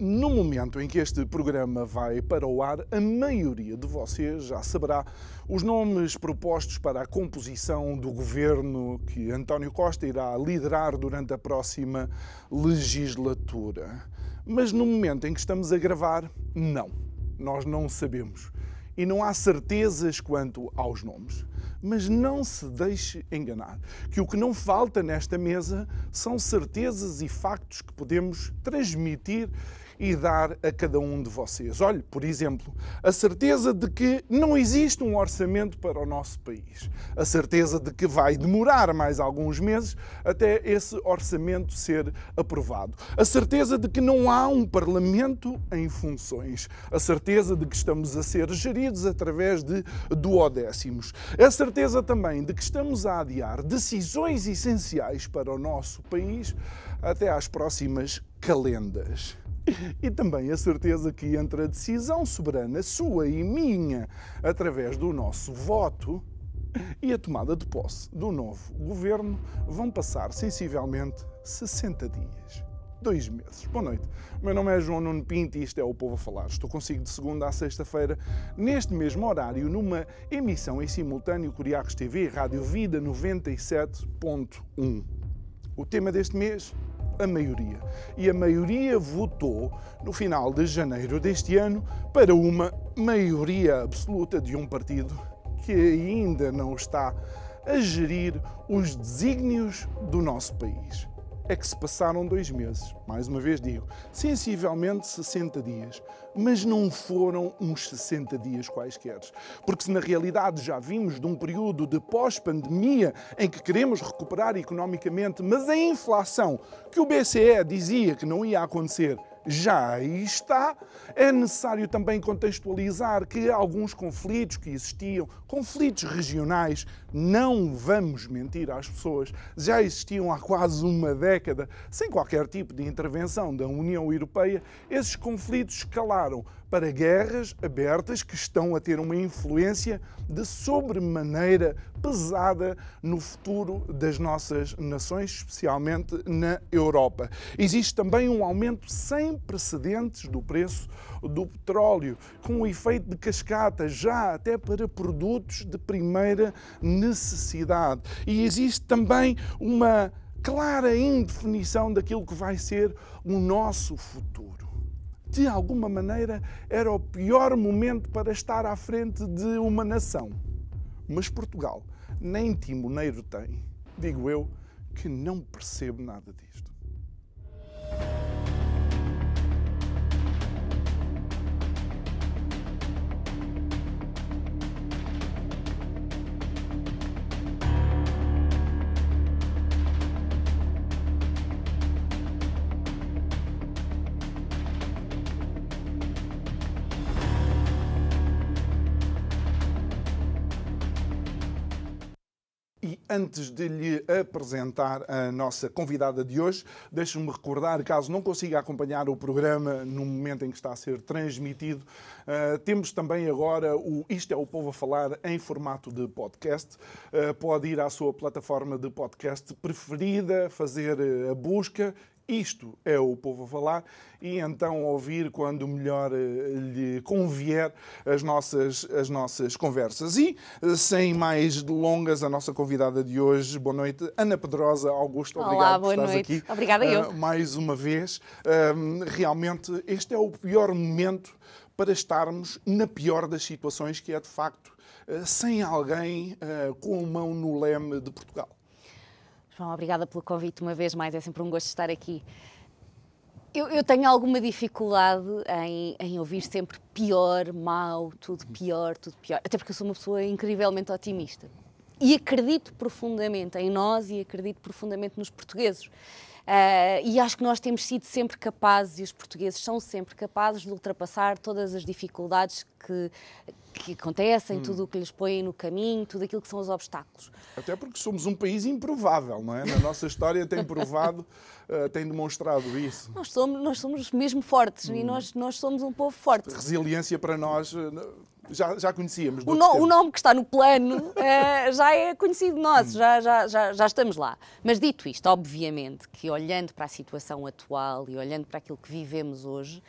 No momento em que este programa vai para o ar, a maioria de vocês já saberá os nomes propostos para a composição do governo que António Costa irá liderar durante a próxima legislatura. Mas no momento em que estamos a gravar, não. Nós não sabemos. E não há certezas quanto aos nomes. Mas não se deixe enganar, que o que não falta nesta mesa são certezas e factos que podemos transmitir e dar a cada um de vocês. Olhe, por exemplo, a certeza de que não existe um orçamento para o nosso país, a certeza de que vai demorar mais alguns meses até esse orçamento ser aprovado, a certeza de que não há um parlamento em funções, a certeza de que estamos a ser geridos através de duodécimos, a certeza também de que estamos a adiar decisões essenciais para o nosso país até às próximas calendas. E também a certeza que entre a decisão soberana, sua e minha, através do nosso voto, e a tomada de posse do novo governo, vão passar sensivelmente 60 dias. Dois meses. Boa noite. O meu nome é João Nuno Pinto e isto é o Povo a Falar. Estou consigo de segunda a sexta-feira, neste mesmo horário, numa emissão em simultâneo Curiacos TV, Rádio Vida 97.1. O tema deste mês a maioria. E a maioria votou, no final de janeiro deste ano, para uma maioria absoluta de um partido que ainda não está a gerir os desígnios do nosso país é que se passaram dois meses. Mais uma vez digo, sensivelmente 60 dias. Mas não foram uns 60 dias quaisquer. Porque se na realidade já vimos de um período de pós-pandemia em que queremos recuperar economicamente, mas a inflação que o BCE dizia que não ia acontecer já aí está. É necessário também contextualizar que alguns conflitos que existiam, conflitos regionais, não vamos mentir às pessoas, já existiam há quase uma década, sem qualquer tipo de intervenção da União Europeia. Esses conflitos escalaram para guerras abertas que estão a ter uma influência de sobremaneira pesada no futuro das nossas nações, especialmente na Europa. Existe também um aumento sem precedentes do preço do petróleo, com um efeito de cascata, já até para produtos de primeira necessidade. E existe também uma clara indefinição daquilo que vai ser o nosso futuro de alguma maneira, era o pior momento para estar à frente de uma nação. Mas Portugal nem timoneiro tem. Digo eu que não percebo nada disto. Antes de lhe apresentar a nossa convidada de hoje, deixe-me recordar, caso não consiga acompanhar o programa no momento em que está a ser transmitido, uh, temos também agora o Isto é o Povo a Falar em formato de podcast. Uh, pode ir à sua plataforma de podcast preferida, fazer a busca isto é o povo a falar e então ouvir quando melhor eh, lhe convier as nossas, as nossas conversas. E, eh, sem mais delongas, a nossa convidada de hoje, boa noite, Ana Pedrosa Augusto, Olá, obrigado boa por noite. aqui. Obrigada eu. Uh, mais uma vez. Uh, realmente, este é o pior momento para estarmos na pior das situações, que é de facto uh, sem alguém com mão no leme de Portugal. João, obrigada pelo convite uma vez mais, é sempre um gosto estar aqui. Eu, eu tenho alguma dificuldade em, em, ouvir sempre pior, mal, tudo pior, tudo pior, até porque eu sou uma pessoa incrivelmente otimista. E acredito profundamente em nós e acredito profundamente nos portugueses. Uh, e acho que nós temos sido sempre capazes, e os portugueses são sempre capazes de ultrapassar todas as dificuldades que, que acontecem, hum. tudo o que lhes põem no caminho, tudo aquilo que são os obstáculos. Até porque somos um país improvável, não é? Na nossa história tem provado, uh, tem demonstrado isso. Nós somos, nós somos mesmo fortes hum. e nós, nós somos um povo forte. Resiliência para nós uh, já, já conhecíamos. O, no, o, nome que está no plano uh, já é conhecido nosso, hum. já, já, já, já estamos lá. Mas dito isto, obviamente que olhando para a situação atual e olhando para aquilo que vivemos hoje,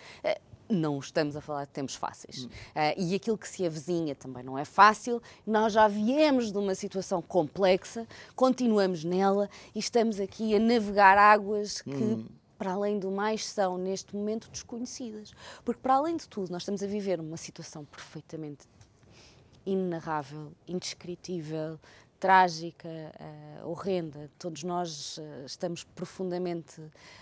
não estamos a falar de tempos fáceis. Uh, e aquilo que se avizinha também não é fácil. Nós já viemos de uma situação complexa, continuamos nela e estamos aqui a navegar águas que. Hum. Para além do mais, são neste momento desconhecidas. Porque, para além de tudo, nós estamos a viver uma situação perfeitamente inenarrável, indescritível, trágica, uh, horrenda. Todos nós uh, estamos profundamente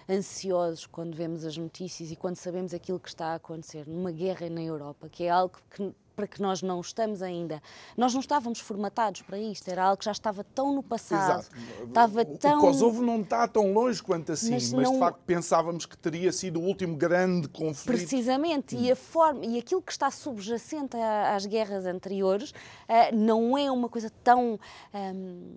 ansiosos quando vemos as notícias e quando sabemos aquilo que está a acontecer numa guerra na Europa, que é algo que para que nós não estamos ainda. Nós não estávamos formatados para isto, era algo que já estava tão no passado. Exato. Estava o, tão... o Kosovo não está tão longe quanto assim, mas, mas não... de facto pensávamos que teria sido o último grande conflito. Precisamente, hum. e, a forma, e aquilo que está subjacente às guerras anteriores uh, não é uma coisa tão. Um,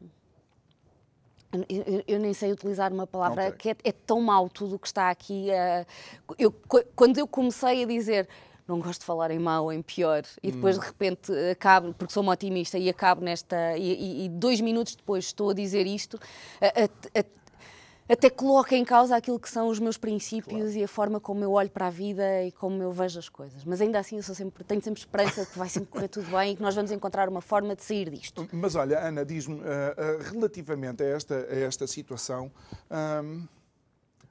eu, eu, nem sei utilizar uma palavra okay. que é, é, tão mau tudo o que está aqui. Uh, eu, quando eu comecei a dizer não gosto de falar em mau, em pior, e depois hum. de repente acabo, porque sou uma otimista e acabo nesta, e, e, e dois minutos depois estou a dizer isto, a, a, até coloca em causa aquilo que são os meus princípios claro. e a forma como eu olho para a vida e como eu vejo as coisas. Mas ainda assim eu sempre, tenho sempre esperança que vai sempre correr tudo bem e que nós vamos encontrar uma forma de sair disto. Mas olha, Ana, diz-me, uh, uh, relativamente a esta, a esta situação, uh,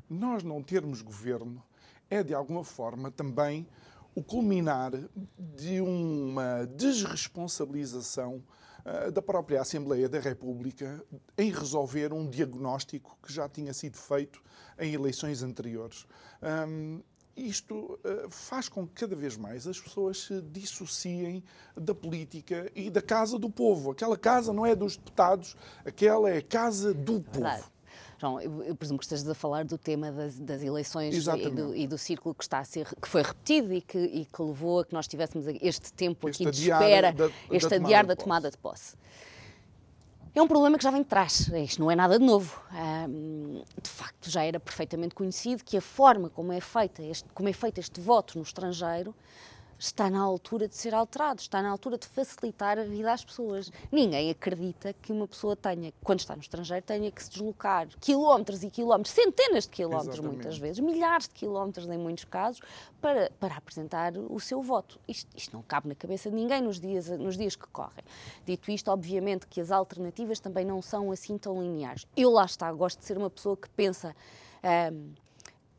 nós não termos governo é de alguma forma também o culminar de uma desresponsabilização uh, da própria Assembleia da República em resolver um diagnóstico que já tinha sido feito em eleições anteriores. Um, isto uh, faz com que cada vez mais as pessoas se dissociem da política e da casa do povo. Aquela casa não é dos deputados, aquela é a casa do povo. João, eu, eu, presumo que estejas a falar do tema das, das eleições e do, e do, círculo que está a ser que foi repetido e que, e que levou a que nós tivéssemos este tempo este aqui de espera, da, este adiar da tomada de posse. É um problema que já vem de trás, isto não é nada de novo. de facto, já era perfeitamente conhecido que a forma como é, feita este, como é feito este voto no estrangeiro está na altura de ser alterado, está na altura de facilitar a vida às pessoas. Ninguém acredita que uma pessoa tenha, quando está no estrangeiro, tenha que se deslocar quilómetros e quilómetros, centenas de quilómetros Exatamente. muitas vezes, milhares de quilómetros em muitos casos, para, para apresentar o seu voto. Isto, isto não cabe na cabeça de ninguém nos dias, nos dias que correm. Dito isto, obviamente que as alternativas também não são assim tão lineares. Eu lá está, gosto de ser uma pessoa que pensa. Um,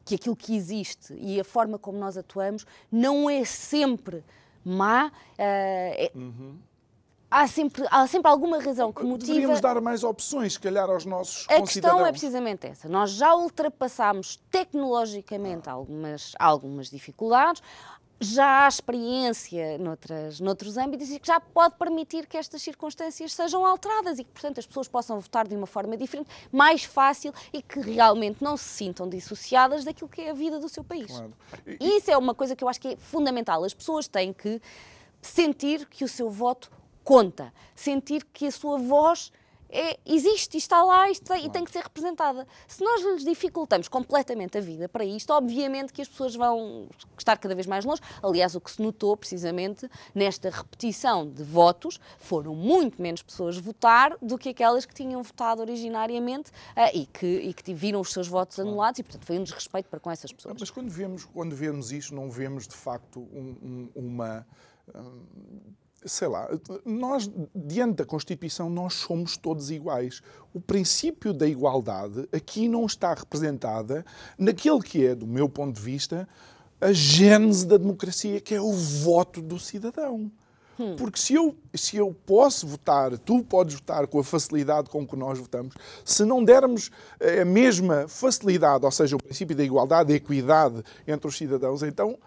que aquilo que existe e a forma como nós atuamos não é sempre má. Uh, é, uhum. Há sempre, há sempre alguma razão que motiva. Deveríamos dar mais opções, se calhar, aos nossos A questão é precisamente essa. Nós já ultrapassámos tecnologicamente algumas, algumas dificuldades já há experiência noutras, noutros âmbitos e que já pode permitir que estas circunstâncias sejam alteradas e que, portanto, as pessoas possam votar de uma forma diferente, mais fácil e que realmente não se sintam dissociadas daquilo que é a vida do seu país. Claro. E... Isso é uma coisa que eu acho que é fundamental. As pessoas têm que sentir que o seu voto conta, sentir que a sua voz é, existe, está lá e, está, e tem que ser representada. Se nós lhes dificultamos completamente a vida para isto, obviamente que as pessoas vão estar cada vez mais longe. Aliás, o que se notou precisamente nesta repetição de votos foram muito menos pessoas votar do que aquelas que tinham votado originariamente uh, e, que, e que viram os seus votos anulados e, portanto, foi um desrespeito para com essas pessoas. Mas quando vemos, quando vemos isto, não vemos de facto um, um, uma. Um, sei lá, nós, diante da Constituição, nós somos todos iguais. O princípio da igualdade aqui não está representada naquele que é, do meu ponto de vista, a gênese da democracia, que é o voto do cidadão. Hum. Porque se eu, se eu posso votar, tu podes votar com a facilidade com que nós votamos, se não dermos a mesma facilidade, ou seja, o princípio da igualdade, da equidade entre os cidadãos, então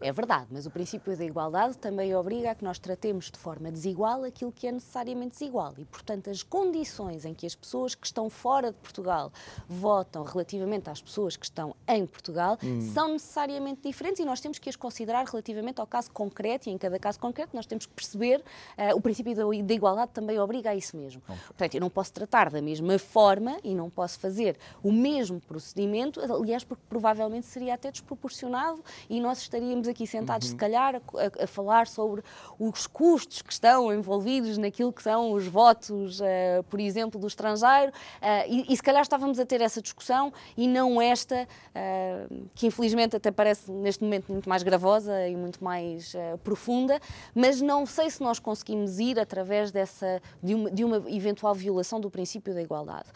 É verdade, mas o princípio da igualdade também obriga a que nós tratemos de forma desigual aquilo que é necessariamente desigual. E, portanto, as condições em que as pessoas que estão fora de Portugal votam relativamente às pessoas que estão em Portugal hum. são necessariamente diferentes e nós temos que as considerar relativamente ao caso concreto e em cada caso concreto nós temos que perceber uh, o princípio da, da, igualdade também obriga a isso mesmo. Okay. Portanto, eu não posso tratar da mesma forma e não posso fazer o mesmo procedimento, aliás, porque provavelmente seria até desproporcionado e nós estaríamos aqui sentados, uhum. se calhar, a, a, falar sobre os custos que estão envolvidos naquilo que são os votos, uh, por exemplo, do estrangeiro, uh, e, e, se calhar estávamos a ter essa discussão e não esta, uh, que infelizmente até parece neste momento muito mais gravosa e muito mais profunda, mas não sei se nós conseguimos ir através dessa, de uma, de uma eventual violação do princípio da igualdade.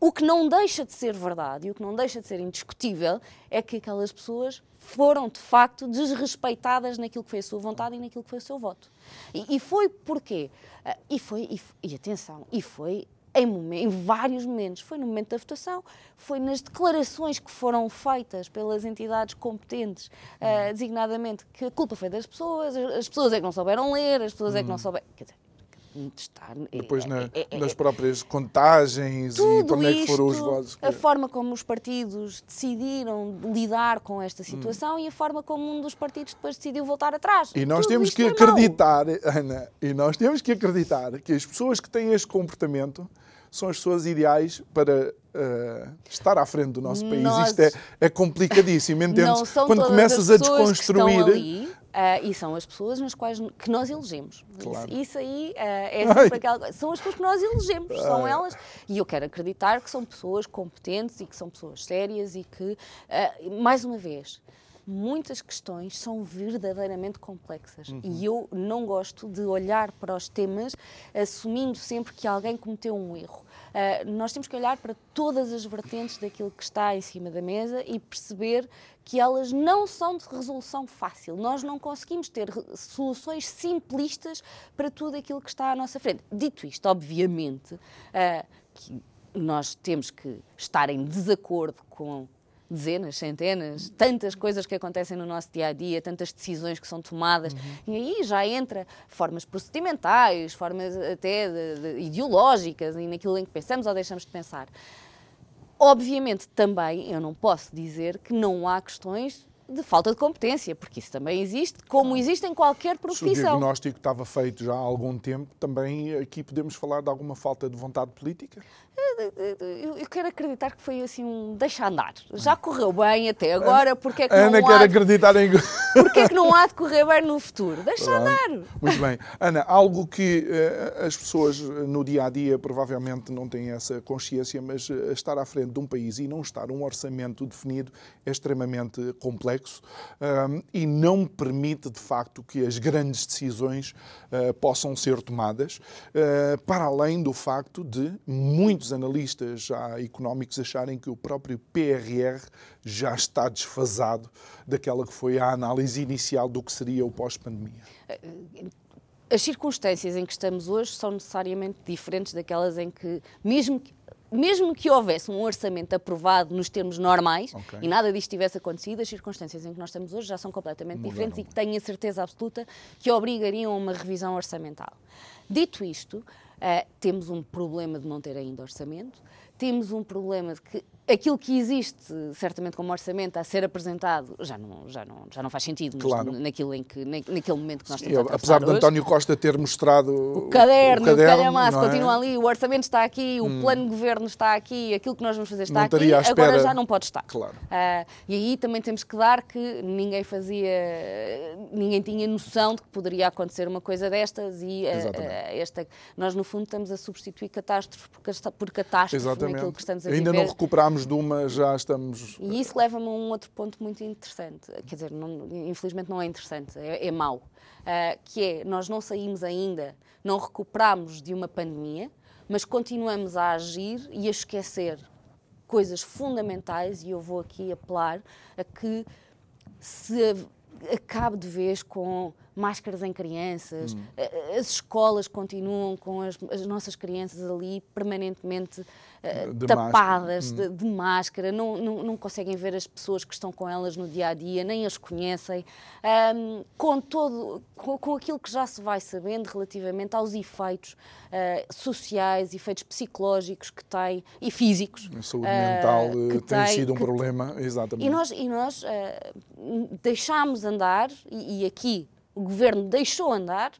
O que não deixa de ser verdade e o que não deixa de ser indiscutível é que aquelas pessoas foram de facto desrespeitadas naquilo que foi a sua vontade e naquilo que foi o seu voto. E, e foi porquê? Uh, e foi, e, e, atenção, e foi em, em, vários momentos. Foi no momento da votação, foi nas declarações que foram feitas pelas entidades competentes, uh, designadamente, que a culpa foi das pessoas, as pessoas é que não souberam ler, as pessoas é que não hum. souberam. Quer dizer, está. Depois é, na, é, é, nas próprias contagens e onde é que foram os votos. A forma como os partidos decidiram lidar com esta situação hum. e a forma como um dos partidos depois decidiu voltar atrás. E nós Tudo temos que é acreditar. Ana, e nós temos que acreditar que as pessoas que têm este comportamento são as pessoas ideais para uh, estar à frente do nosso país. Nós... Isto é, é complicadíssimo, entendes? Quando começas a desconstruir. Uh, e são as pessoas nas quais que nós elegemos. Claro. Isso, isso, aí uh, é sempre aquela São as pessoas que nós elegemos, Ai. são elas. E eu quero acreditar que são pessoas competentes e que são pessoas sérias e que, uh, mais uma vez, muitas questões são verdadeiramente complexas uhum. e eu não gosto de olhar para os temas assumindo sempre que alguém cometeu um erro. Uh, nós temos que olhar para todas as vertentes daquilo que está em cima da mesa e perceber que elas não são de resolução fácil. Nós não conseguimos ter soluções simplistas para tudo aquilo que está à nossa frente. Dito isto, obviamente, uh, que nós temos que estar em desacordo com dezenas, centenas, tantas coisas que acontecem no nosso dia a dia, tantas decisões que são tomadas, uhum. e aí já entra formas procedimentais, formas até de, de, ideológicas e naquilo em que pensamos ou deixamos de pensar. Obviamente, também eu não posso dizer que não há questões de falta de competência, porque isso também existe, como existe em qualquer profissão. Se o diagnóstico estava feito já há algum tempo, também aqui podemos falar de alguma falta de vontade política? Eu quero acreditar que foi assim um deixa andar. Já correu bem até agora, porque é que Ana não quer há de... acreditar em... Porque é que não há de correr bem no futuro? Deixa Pronto. andar. Muito bem. Ana, algo que uh, as pessoas no dia a dia provavelmente não têm essa consciência, mas uh, estar à frente de um país e não estar um orçamento definido é extremamente complexo um, e não permite de facto que as grandes decisões uh, possam ser tomadas, para além do facto de muitos analistas já económicos acharem que o próprio PRR já está desfasado daquela que foi a análise inicial do que seria o pós-pandemia? As circunstâncias em que estamos hoje são necessariamente diferentes daquelas em que, mesmo que mesmo que houvesse um orçamento aprovado nos termos normais okay. e nada disto tivesse acontecido, as circunstâncias em que nós estamos hoje já são completamente Mudaram. diferentes e que tenho a certeza absoluta que obrigariam a uma revisão orçamental. Dito isto, uh, temos um problema de não ter ainda orçamento, temos um problema de que aquilo que existe, certamente como orçamento, a ser apresentado, já não, já não, já não faz sentido claro. naquilo em que, naquele momento que nós estamos Sim, a Apesar de António Costa ter mostrado o caderno, o, caderno, o calhamaço é? continua ali, o orçamento está aqui, hum. o plano de governo está aqui, aquilo que nós vamos fazer está aqui, agora já não pode estar. Claro. Uh, e aí também temos que dar que ninguém fazia, ninguém tinha noção de que poderia acontecer uma coisa destas e uh, esta, nós no fundo estamos a substituir catástrofes por, por catástrofes naquilo que estamos a Ainda viver. não recuperámos de uma, já estamos. E isso leva-me a um outro ponto muito interessante. Quer dizer, não, infelizmente não é interessante, é, é mau. Uh, que é, nós não saímos ainda, não recuperamos de uma pandemia, mas continuamos a agir e a esquecer coisas fundamentais, e eu vou aqui apelar a que se acabe de vez com máscaras em crianças, hum. as escolas continuam com as, as, nossas crianças ali permanentemente uh, de tapadas máscara. De, hum. de, máscara, não, não, não, conseguem ver as pessoas que estão com elas no dia a dia, nem as conhecem, um, com, todo, com, com, aquilo que já se vai sabendo relativamente aos efeitos uh, sociais, efeitos psicológicos que tem e físicos. A saúde mental uh, tem, tem, sido um problema, exatamente. E nós, e nós deixámos andar, e, e aqui o governo deixou andar,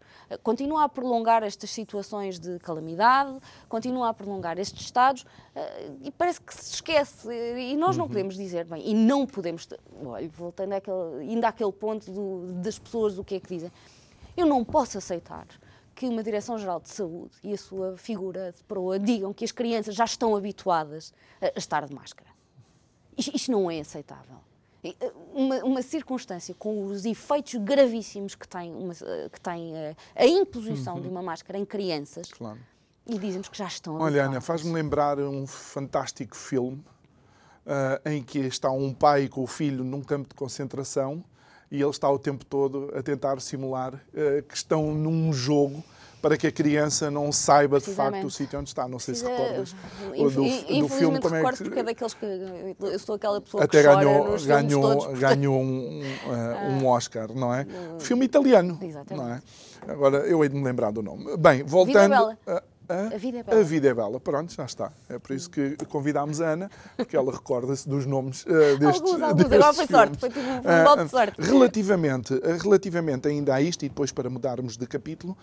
continua a prolongar estas situações de calamidade, continua a prolongar estes estados eh, e parece que se esquece. E nós não uhum. podemos dizer, bem, e não podemos. Olha, voltando àquele, ainda àquele ponto do, das pessoas, o que é que dizem. Eu não posso aceitar que uma Direção-Geral de Saúde e a sua figura de proa digam que as crianças já estão habituadas a estar de máscara. Isto, isto não é aceitável. Eh, uma, uma, circunstância com os efeitos gravíssimos que tem, uma, que tem a, eh, a imposição uhum. de uma máscara em crianças claro. e dizemos que já estão Olha, Ana, faz-me lembrar um fantástico filme uh, em que está um pai com o filho num campo de concentração e ele está o tempo todo a tentar simular uh, que estão num jogo para que a criança não saiba de facto o sítio onde está. Não sei se recordas Inf do, do filme como é que... porque é daqueles que eu sou aquela pessoa Até que ganhou, ganhou, todos, ganhou um, uh, um Oscar, não é? Filme italiano, Exatamente. não é? Agora eu hei de me lembrar do nome. Bem, voltando... A, a, vida é bela. A vida é bela, pronto, já está. É por isso que convidámos a Ana, porque ela recorda-se dos nomes uh, destes Alguns, alguns. Destes Agora foi sorte, foi tipo um uh, de sorte. Relativamente, relativamente ainda a isto, e depois para mudarmos de capítulo,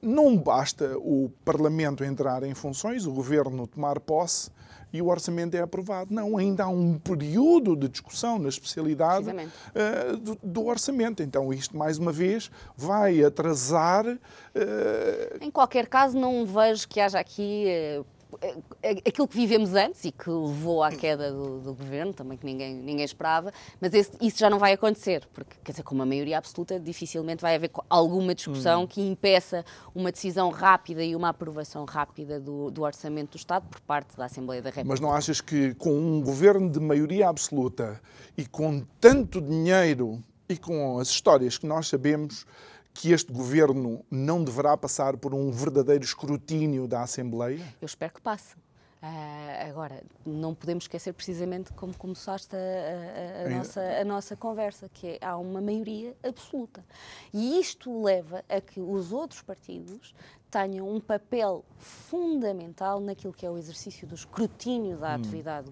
não basta o Parlamento entrar em funções, o Governo tomar posse, e o orçamento é aprovado. Não, ainda há um período de discussão na especialidade uh, do, do, orçamento. Então, isto, mais uma vez, vai atrasar. Uh... Em qualquer caso, não vejo que haja aqui uh, aquilo que vivemos antes e que levou à queda do, do governo, também que ninguém, ninguém esperava, mas esse, isso já não vai acontecer, porque, quer dizer, com uma maioria absoluta, dificilmente vai haver alguma discussão hum. que impeça uma decisão rápida e uma aprovação rápida do, do Orçamento do Estado por parte da Assembleia da República. Mas não achas que com um governo de maioria absoluta e com tanto dinheiro e com as histórias que nós sabemos, que este governo não deverá passar por um verdadeiro escrutínio da Assembleia? Eu espero que passe. Uh, agora, não podemos esquecer precisamente como começaste a, a, a, nossa, a, nossa, conversa, que é, há uma maioria absoluta. E isto leva a que os outros partidos tenham um papel fundamental naquilo que é o exercício do escrutínio da hum. atividade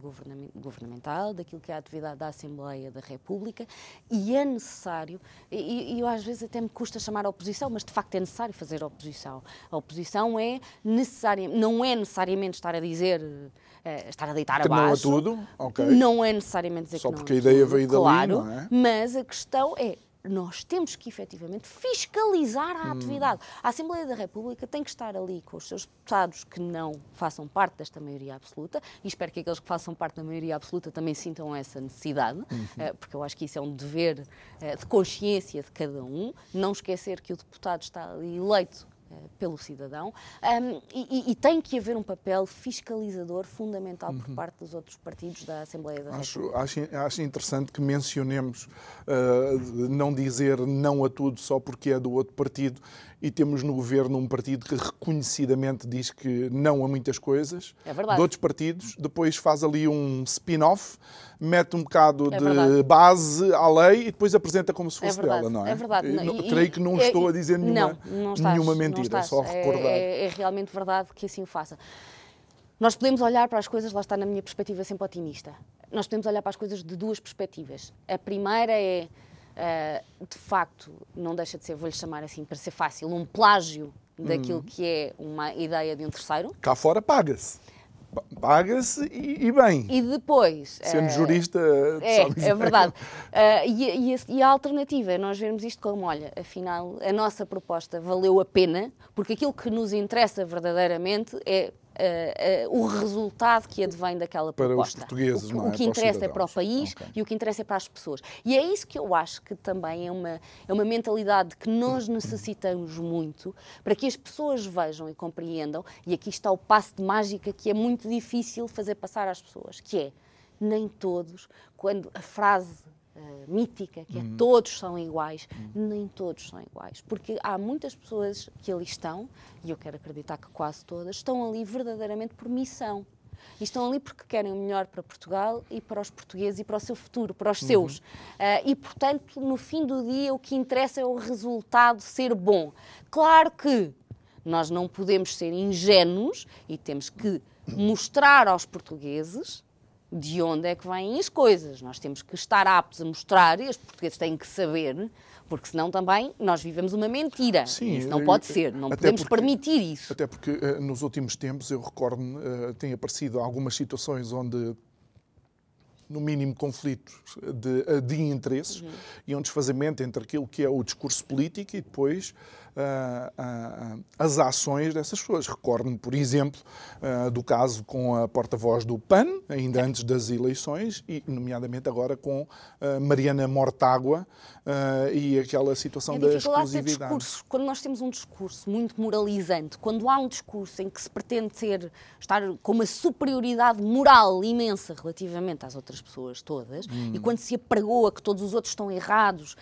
governamental, daquilo que é a atividade da Assembleia da República, e é necessário, e, e eu às vezes até me custa chamar a oposição, mas de facto é necessário fazer oposição. A oposição é necessária, não é necessariamente estar a dizer Uh, estar a deitar que abaixo. Não é tudo? Okay. Não é necessariamente dizer Só que não porque é a ideia veio claro, dali, não é? Mas a questão é nós temos que efetivamente fiscalizar a hum. atividade. A Assembleia da República tem que estar ali com os seus deputados que não façam parte desta maioria absoluta e espero que aqueles que façam parte da maioria absoluta também sintam essa necessidade, uhum. Eh, porque eu acho que isso é um dever eh, de consciência de cada um. Não esquecer que o deputado está ali eleito pelo cidadão um, e, e, tem que haver um papel fiscalizador fundamental por uhum. parte dos outros partidos da Assembleia da acho, acho, acho, interessante que mencionemos uh, não dizer não a tudo só porque é do outro partido e temos no governo um partido que reconhecidamente diz que não a muitas coisas, é verdade. de outros partidos, depois faz ali um spin-off, mete um bocado é de verdade. base à lei e depois apresenta como se é fosse é dela, não é? É verdade. E, creio que não estou a dizer nenhuma, não, não estás, nenhuma mentira, só é, recordar. É, é realmente verdade que assim o faça. Nós podemos olhar para as coisas, lá está na minha perspectiva sempre otimista. Nós podemos olhar para as coisas de duas perspectivas. A primeira é uh, de facto, não deixa de ser, vou-lhe chamar assim, para ser fácil, um plágio daquilo hum. que é uma ideia de um terceiro. Cá fora paga-se. Paga-se e, e, bem. E depois. Sendo uh, jurista. É, é verdade. Uh, e, e, e, a alternativa é nós vermos isto como: olha, afinal, a nossa proposta valeu a pena, porque aquilo que nos interessa verdadeiramente é Uh, uh, o resultado que advém daquela para proposta. Para os portugueses, o, não é? O que interessa é para o país okay. e o que interessa é para as pessoas. E é isso que eu acho que também é uma, é uma mentalidade que nós necessitamos muito para que as pessoas vejam e compreendam. E aqui está o passo de mágica que é muito difícil fazer passar às pessoas, que é nem todos, quando a frase uh, mítica, que é uhum. todos são iguais. Uhum. Nem todos são iguais, porque há muitas pessoas que ali estão, e eu quero acreditar que quase todas, estão ali verdadeiramente por missão. E estão ali porque querem o melhor para Portugal e para os portugueses e para o seu futuro, para os uhum. seus. Uh, e, portanto, no fim do dia, o que interessa é o resultado ser bom. Claro que nós não podemos ser ingênuos e temos que mostrar aos portugueses de onde é que vêm as coisas. Nós temos que estar aptos a mostrar e os portugueses têm que saber, porque senão também nós vivemos uma mentira. Sim, isso não pode ser, não podemos porque, permitir isso. Até porque uh, nos últimos tempos, eu recordo-me, uh, tem aparecido algumas situações onde no mínimo, conflitos de, de interesses uhum. e um desfazamento entre aquilo que é o discurso político e depois uh, uh, as ações dessas pessoas. Recordo-me, por exemplo, uh, do caso com a porta-voz do PAN, ainda antes das eleições, e nomeadamente agora com Mariana Mortágua e aquela situação é da exclusividade. Discurso, quando nós temos um discurso muito moralizante, quando há um discurso em que se pretende ser, estar com uma superioridade moral imensa relativamente às outras pessoas todas, hum. e quando se apregoa que todos os outros estão errados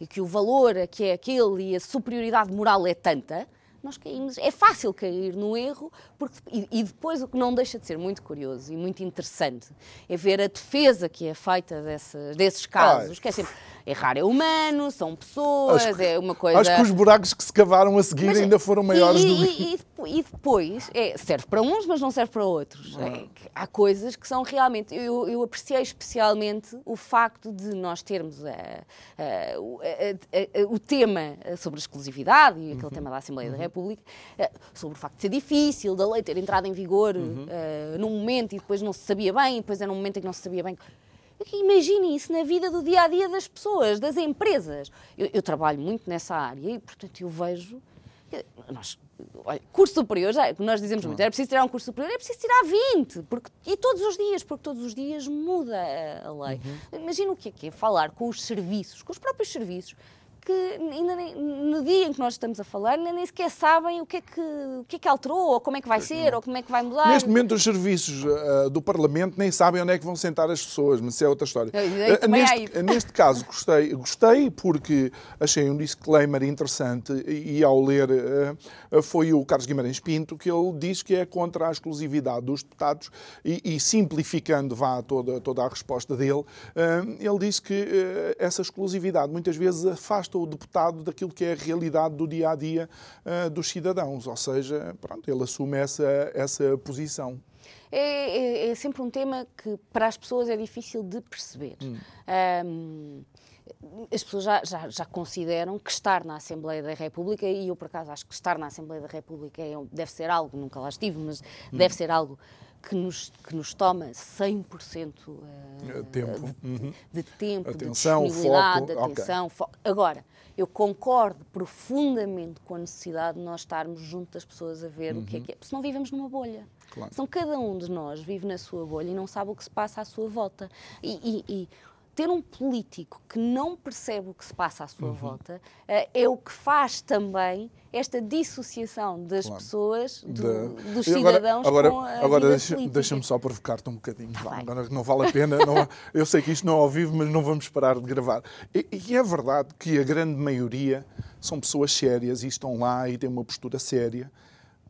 e que o valor que é aquele e a superioridade moral é tanta, nós caímos. É fácil cair no erro, porque, e, e, depois o que não deixa de ser muito curioso e muito interessante é ver a defesa que é feita dessa, desses casos, Ai. que é sempre errar é humano, são pessoas, acho, é uma coisa. Acho que os buracos que se cavaram a seguir mas, ainda foram maiores e, do que. E, e, depois, é, serve para uns, mas não serve para outros. Ah. É, há coisas que são realmente. Eu, eu apreciei especialmente o facto de nós termos a, a, a, o tema sobre a exclusividade e aquele uhum. tema da Assembleia uhum. da República, eh, sobre o facto de ser difícil, da lei ter entrado em vigor uhum. uh, num momento e depois não se sabia bem, e depois era um momento em que não se sabia bem Imagine isso na vida do dia a dia das pessoas, das empresas. Eu, eu trabalho muito nessa área e, portanto, eu vejo. Nós, olha, curso superior, já, nós dizemos muito, era preciso tirar um curso superior, é preciso tirar 20, porque, e todos os dias, porque todos os dias muda a, a lei. Uhum. Imagina o que é que é falar com os serviços, com os próprios serviços, que ainda nem, no dia em que nós estamos a falar, ainda nem sequer sabem o que, é que, o que é que alterou, ou como é que vai ser, ou como é que vai mudar. Neste momento, os serviços uh, do Parlamento nem sabem onde é que vão sentar as pessoas, mas isso é outra história. Uh, neste, neste caso, gostei, gostei porque achei um disclaimer interessante e, e ao ler uh, foi o Carlos Guimarães Pinto que ele diz que é contra a exclusividade dos deputados e, e simplificando vá toda, toda a resposta dele, ele diz que essa exclusividade muitas vezes afasta afasta o deputado daquilo que é a realidade do dia a dia uh, dos cidadãos, ou seja, pronto, ele assume essa, essa posição. É, é, é, sempre um tema que para as pessoas é difícil de perceber. Hum. Um, as pessoas já, já, já, consideram que estar na Assembleia da República, e eu por acaso acho que estar na Assembleia da República é, deve ser algo, nunca lá estive, mas hum. deve ser algo que nos, que nos toma 100% uh, eh, tempo. De, uhum. de, tempo, atenção, de disponibilidade, foco. atenção, okay. foco. Agora, eu concordo profundamente com a necessidade de nós estarmos junto das pessoas a ver uhum. o que é uhum. que é. Senão vivemos numa bolha. Claro. Senão cada um de nós vive na sua bolha e não sabe o que se passa à sua volta. E, e, e ter um político que não percebe o que se passa à sua uhum. volta uh, é o que faz também esta dissociação das claro. pessoas, do, dos cidadãos agora, com a Agora deixa-me deixa só provocar-te um bocadinho. Tá agora não vale a pena. Não, eu sei que isto não é ao vivo, mas não vamos parar de gravar. E, e, é verdade que a grande maioria são pessoas sérias e estão lá e têm uma postura séria.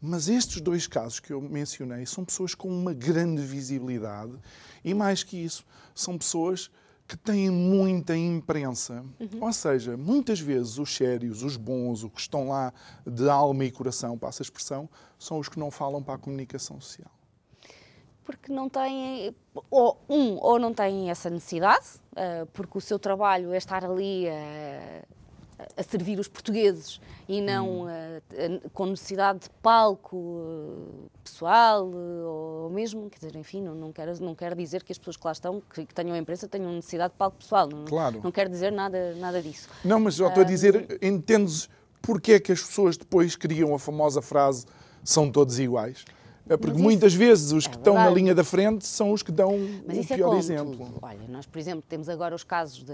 Mas estes dois casos que eu mencionei são pessoas com uma grande visibilidade e, mais que isso, são pessoas que têm muita imprensa. Uhum. Ou seja, muitas vezes os sérios, os bons, os que estão lá de alma e coração, passa a expressão, são os que não falam para a comunicação social. Porque não têm, ou um, ou não têm essa necessidade, eh, porque o seu trabalho é estar ali a a servir os portugueses e não hum. a, a, com necessidade de palco uh, pessoal ou mesmo, quer dizer, enfim, não, não, quero, não quero dizer que as pessoas que lá estão, que, que tenham a imprensa, tenham necessidade de palco pessoal. Não, claro. não quero dizer nada, nada disso. Não, mas eu estou a dizer, entendes porque é que as pessoas depois criam a famosa frase são todos iguais? É porque muitas isso, vezes os que é estão na linha da frente são os que dão Mas o é pior é exemplo. Olha, nós, por exemplo, temos agora os casos de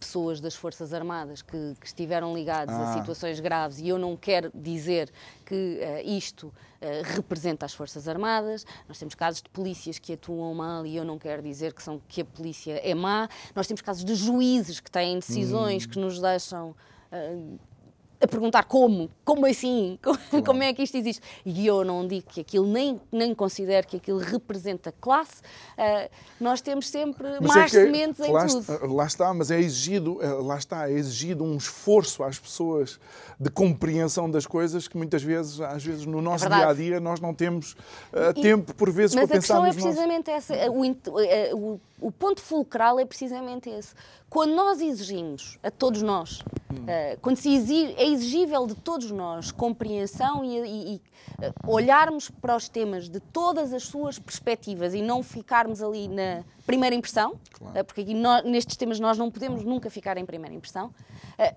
pessoas das Forças Armadas que, que estiveram ligados ah. a situações graves e eu não quero dizer que uh, isto uh, representa as Forças Armadas. Nós temos casos de polícias que atuam mal e eu não quero dizer que, são, que a polícia é má. Nós temos casos de juízes que têm decisões hum. que nos deixam. Uh, a perguntar como, como assim, como, claro. como, é que isto existe. E eu não digo que aquilo, nem, nem considero que aquilo representa classe, uh, nós temos sempre mas é mais é sementes em lá tudo. Está, lá está, mas é exigido, eh, lá está, é exigido um esforço às pessoas de compreensão das coisas que muitas vezes, às vezes no nosso é dia a dia, nós não temos uh, tempo por vezes para pensar Mas a questão é precisamente nossos... essa, o, o, o ponto fulcral é precisamente esse. Quando nós exigimos, a todos nós. Uh, quando se exige, é exigível de todos nós compreensão e, e, e uh, olharmos para os temas de todas as suas perspectivas e não ficarmos ali na primeira impressão, claro. uh, porque aqui nós, nestes temas nós não podemos nunca ficar em primeira impressão,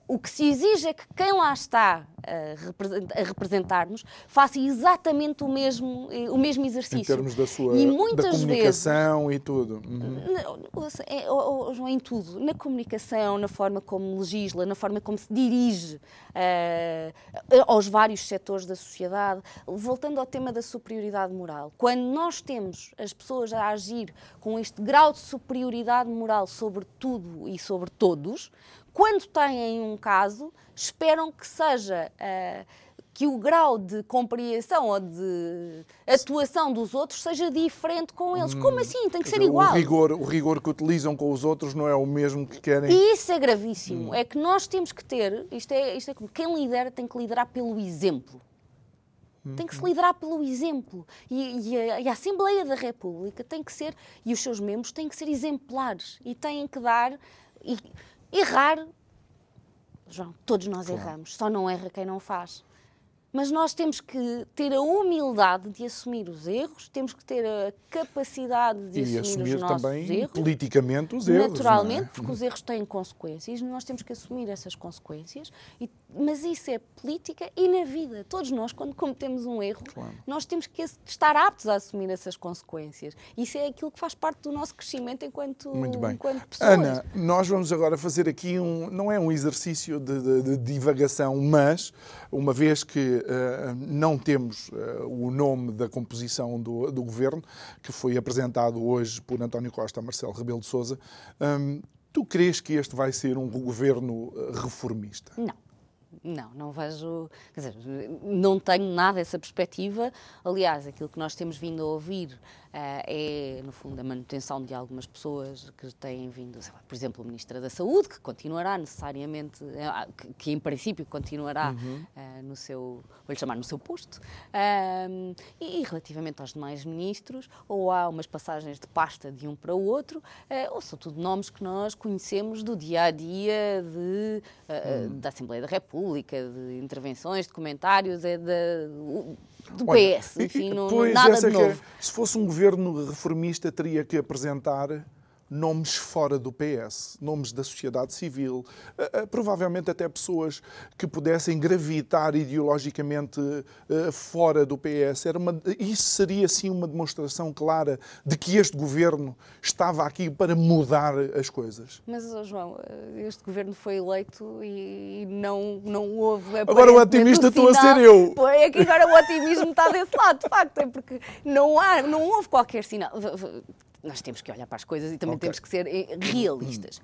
o que se exige é que quem lá está a representar-nos faça exatamente o mesmo, o mesmo exercício. Em termos da sua e muitas da comunicação vezes, e tudo. Uhum. É, em tudo. Na comunicação, na forma como legisla, na forma como se dirige uh, aos vários setores da sociedade. Voltando ao tema da superioridade moral. Quando nós temos as pessoas a agir com este grau de superioridade moral sobre tudo e sobre todos, quando têm um caso, esperam que seja. Uh, que o grau de compreensão ou de atuação dos outros seja diferente com eles. Hum, Como assim? Tem que ser igual. O rigor, o rigor que utilizam com os outros não é o mesmo que querem. E isso é gravíssimo. Hum. É que nós temos que ter, isto é, isto é como quem lidera tem que liderar pelo exemplo. Tem que se liderar pelo exemplo. E, e, a, e, a, Assembleia da República tem que ser, e os seus membros têm que ser exemplares. E têm que dar. E, errar João, todos nós claro. erramos, só não erra quem não faz. Mas nós temos que ter a humildade de assumir os erros, temos que ter a capacidade de assumir, assumir os nossos também erros. politicamente os erros. Naturalmente, é? porque os erros têm consequências, nós temos que assumir essas consequências. E, mas isso é política e na vida. Todos nós, quando cometemos um erro, claro. nós temos que estar aptos a assumir essas consequências. Isso é aquilo que faz parte do nosso crescimento enquanto, Muito bem. enquanto pessoas. Ana, nós vamos agora fazer aqui um, não é um exercício de, de, de divagação, mas uma vez que não temos uh, o nome da composição do, do, governo, que foi apresentado hoje por António Costa a Marcelo Rebelo de Sousa, um, tu crees que este vai ser um governo eh, reformista? Não. Não, não vejo, quer dizer, não tenho nada essa perspectiva. Aliás, aquilo que nós temos vindo a ouvir é, no fundo, a manutenção de algumas pessoas que têm vindo, lá, por exemplo, o Ministro da Saúde, que continuará necessariamente, ah, que, que em princípio continuará uhum. uh, no seu, vou-lhe chamar, no seu posto, uh, e, e, relativamente aos demais ministros, ou há umas passagens de pasta de um para o outro, uh, ou são tudo nomes que nós conhecemos do dia a dia de, uhum. da Assembleia da República, de intervenções, de comentários, é de, do Olha, PS, enfim, não, nada de é novo. É, se fosse um governo reformista, teria que apresentar nomes fora do PS, nomes da sociedade civil, uh, uh, provavelmente até pessoas que pudessem gravitar ideologicamente uh, fora do PS. Era uma, isso seria, sim, uma demonstração clara de que este governo estava aqui para mudar as coisas. Mas, oh, João, este governo foi eleito e não, não houve. Agora o otimista estou a ser eu. É que agora o otimismo está desse lado, de facto, é porque não, há, não houve qualquer sinal nós temos que olhar para as coisas e também okay. temos que ser eh, realistas.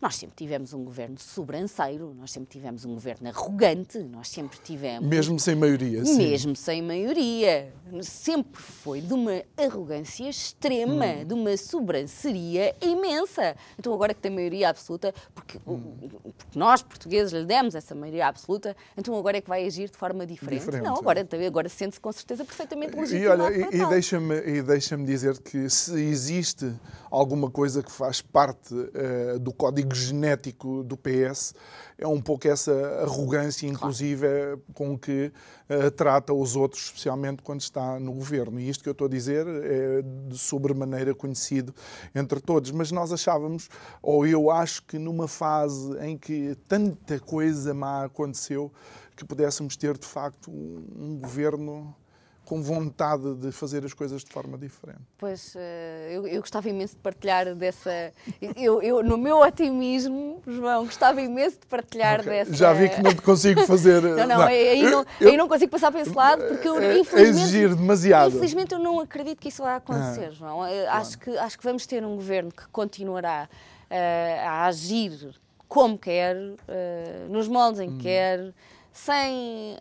Nós sempre tivemos um governo sobranceiro, nós sempre tivemos um governo arrogante, nós sempre tivemos. Mesmo sem maioria, sim. Mesmo sem maioria. Sempre foi de uma arrogância extrema, hum. de uma sobranceria imensa. Então, agora que tem maioria absoluta, porque, hum. porque, nós, portugueses, lhe demos essa maioria absoluta, então agora é que vai agir de forma diferente. diferente Não, agora, é. agora sente-se com certeza perfeitamente legitimado. E olha, e, deixa-me deixa dizer que se existe alguma coisa que faz parte uh, do código genético do PS é um pouco essa arrogância, inclusive, claro. com que uh, trata os outros, especialmente quando está no governo. E isto que eu estou a dizer é de sobremaneira conhecido entre todos. Mas nós achávamos, ou eu acho que numa fase em que tanta coisa má aconteceu, que pudéssemos ter, de facto, um, um governo com vontade de fazer as coisas de forma diferente. Pois, eh, eu, eu gostava imenso de partilhar dessa. Eu, eu, no meu otimismo, João, gostava imenso de partilhar okay. dessa. Já vi que não te consigo fazer. não, não, não. Aí, não, eu, aí não consigo passar para esse lado, porque eu, é, infelizmente. exigir demasiado. Infelizmente, eu não acredito que isso vai acontecer, ah, João. Claro. Acho, que, acho que vamos ter um governo que continuará uh, a agir como quer, uh, nos moldes em que hum. quer, sem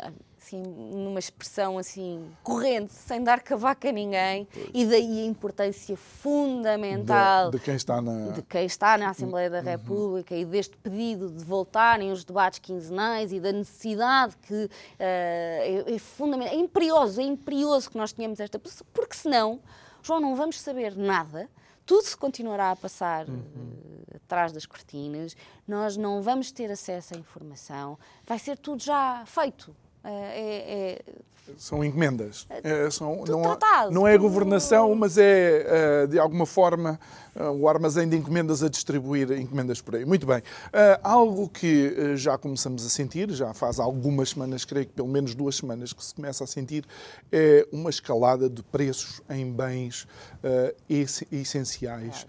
assim, numa expressão assim corrente, sem dar cavaco a ninguém, pois. e daí a importância fundamental de, de, quem está na... de quem está na Assembleia da uhum. República e deste pedido de voltarem os debates quinzenais e da necessidade que uh, é, é fundamental, é imperioso, é imperioso que nós tenhamos esta, porque senão, João, não vamos saber nada tudo se continuará a passar uhum. uh, atrás das cortinas, nós não vamos ter acesso à informação, vai ser tudo já feito. É, é, é, são encomendas. É, são, não, tratado, não é governação, mas é, eh, de alguma forma, eh, o armazém de encomendas a distribuir encomendas por aí. Muito bem. Algo que já começamos a sentir, já faz algumas semanas, creio que pelo menos duas semanas que se começa a sentir, é uma escalada de preços em bens essenciais.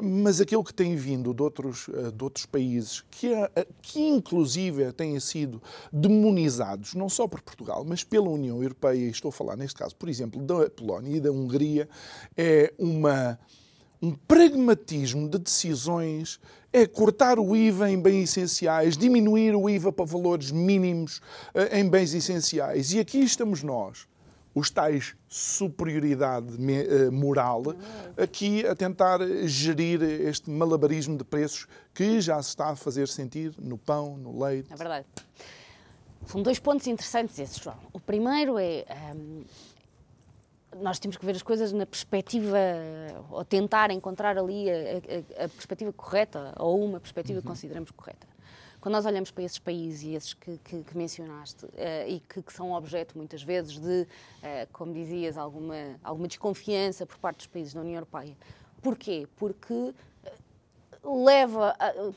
Mas aquilo que tem vindo de outros, de outros países, que, é, que inclusive têm sido demonizados, não só por Portugal, mas pela União Europeia, e estou a falar neste caso, por exemplo, da Polónia e da Hungria, é uma, um pragmatismo de decisões é cortar o IVA em bens essenciais, diminuir o IVA para valores mínimos eh, em bens essenciais. E aqui estamos nós, os tais superioridade eh, moral, aqui a tentar gerir este malabarismo de preços que já se está a fazer sentir no pão, no leite. É verdade. São dois pontos interessantes esses, João. O primeiro é. Hum, nós temos que ver as coisas na perspectiva, ou tentar encontrar ali a, a, a perspectiva correta, ou uma perspectiva uhum. que consideramos correta. Quando nós olhamos para esses países e esses que, que, que mencionaste uh, e que, que, são objeto muitas vezes de, uh, como dizias, alguma, alguma desconfiança por parte dos países da União Europeia. Porquê? Porque uh, leva a,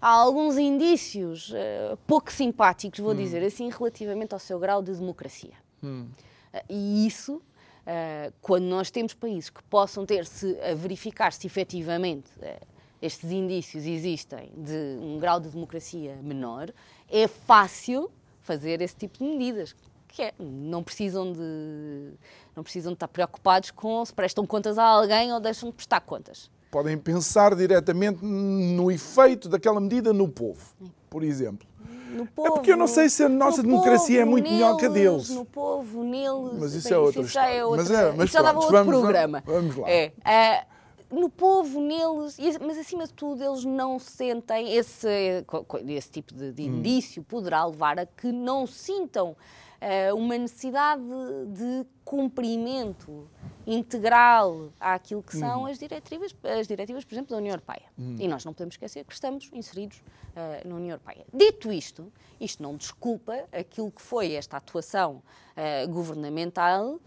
há alguns indícios uh, pouco simpáticos, vou hum. dizer assim, relativamente ao seu grau de democracia. Hum. Uh, e isso, uh, quando nós temos países que possam ter-se a verificar se efetivamente estes indícios existem de um grau de democracia menor, é fácil fazer esse tipo de medidas. Que é, não precisam de não precisam de estar preocupados com se prestam contas a alguém ou deixam de prestar contas. Podem pensar diretamente no efeito daquela medida no povo, por exemplo. Povo, é porque eu não sei se a nossa democracia povo, é muito neles, melhor que a deles. No povo, neles. Mas isso, é, outra isso já é outra Mas, é, mas isso já dava outro vamos, programa. Vamos, lá. É, é, no povo, neles, mas acima de tudo eles não sentem esse, esse tipo de, de hum. indício poderá levar a que não sintam uh, uma necessidade de, cumprimento integral àquilo que são hum. as diretivas, as diretivas, por exemplo, da União Europeia. Hum. E nós não podemos esquecer que estamos inseridos uh, na União Europeia. Dito isto, isto não desculpa aquilo que foi esta atuação uh, governamental